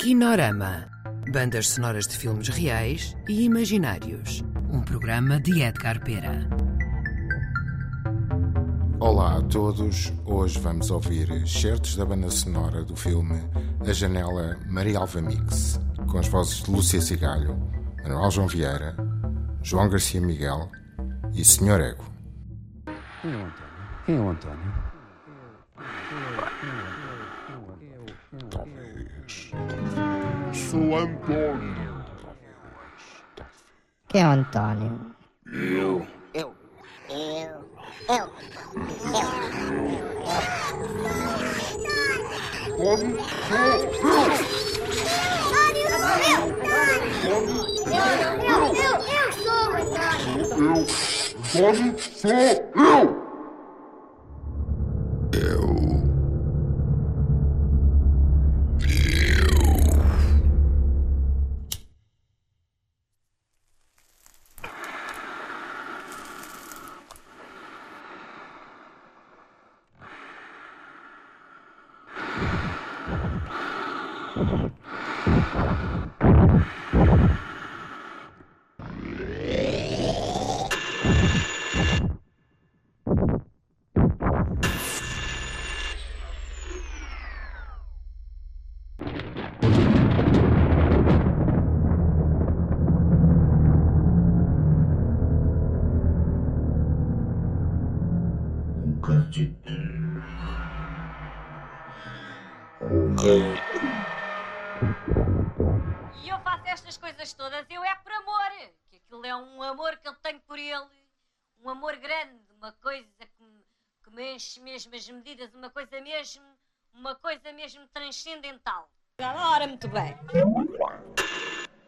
Kinorama. Bandas sonoras de filmes reais e imaginários. Um programa de Edgar Pera. Olá a todos, hoje vamos ouvir certos da banda sonora do filme A Janela Maria Alva Mix, com as vozes de Lúcia Cigalho, Manuel João Vieira, João Garcia Miguel e Senhor Ego. Quem é o António? Quem é o António? Sou Antônio. Quem é o Antônio? Eu. Eu. Eu. Eu. Eu, eu, eu sou o Antônio. eu? Antônio sou eu. Eu. gadget E eu faço estas coisas todas, eu é por amor. Que aquilo é um amor que eu tenho por ele. Um amor grande, uma coisa que me, que me enche mesmo as medidas, uma coisa mesmo, uma coisa mesmo transcendental. Ora, muito bem.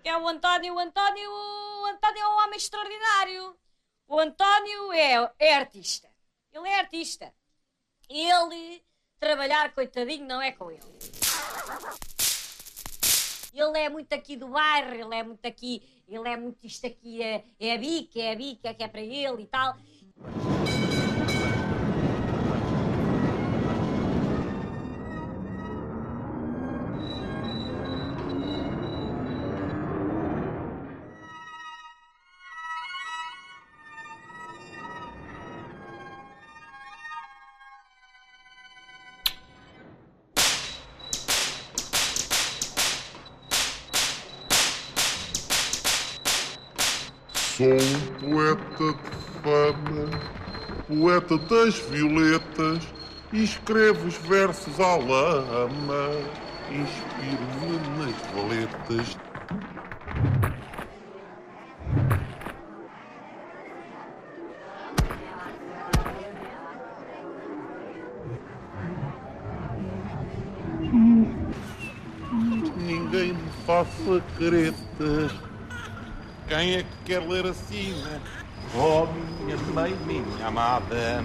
É o António, o António, o António é um homem extraordinário. O António é, é artista. Ele é artista. Ele, trabalhar, coitadinho, não é com ele. Ele é muito aqui do bairro, ele é muito aqui, ele é muito isto aqui, é, é a bica, é a bica que é para ele e tal. Sou um poeta de fama, poeta das violetas, e escrevo os versos à lama. Inspiro-me nas valetas. Ninguém me faça caretas. Quem é que quer ler acima? Oh, minha mãe, minha amada.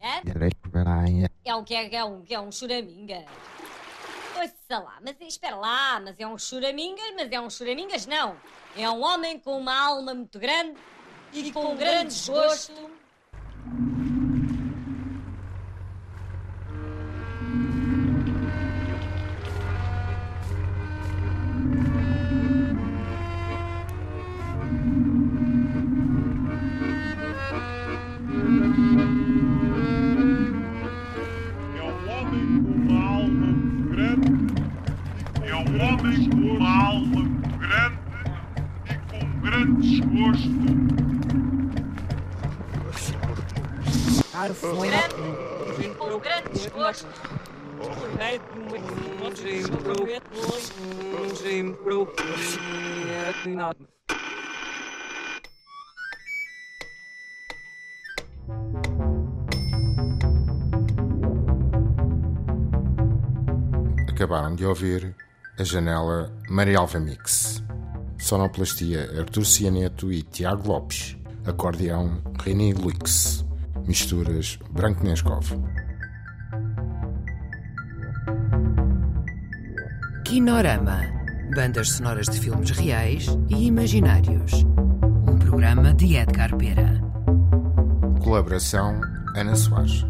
É? É um que é, é um que é um churaminga. Ouça lá, mas espera lá, mas é um churamingas, mas é um churamingas não. É um homem com uma alma muito grande e com um grande desgosto. Um homem com uma alma grande e com um grande desgosto. Grande e com grande desgosto. Acabaram de ouvir A Janela Maria Alva Mix. Sonoplastia Artur Cianeto e Tiago Lopes. Acordeão René Lux. Misturas Branco Nescov. Kinorama. Bandas sonoras de filmes reais e imaginários. Um programa de Edgar Pera. Colaboração Ana Soares.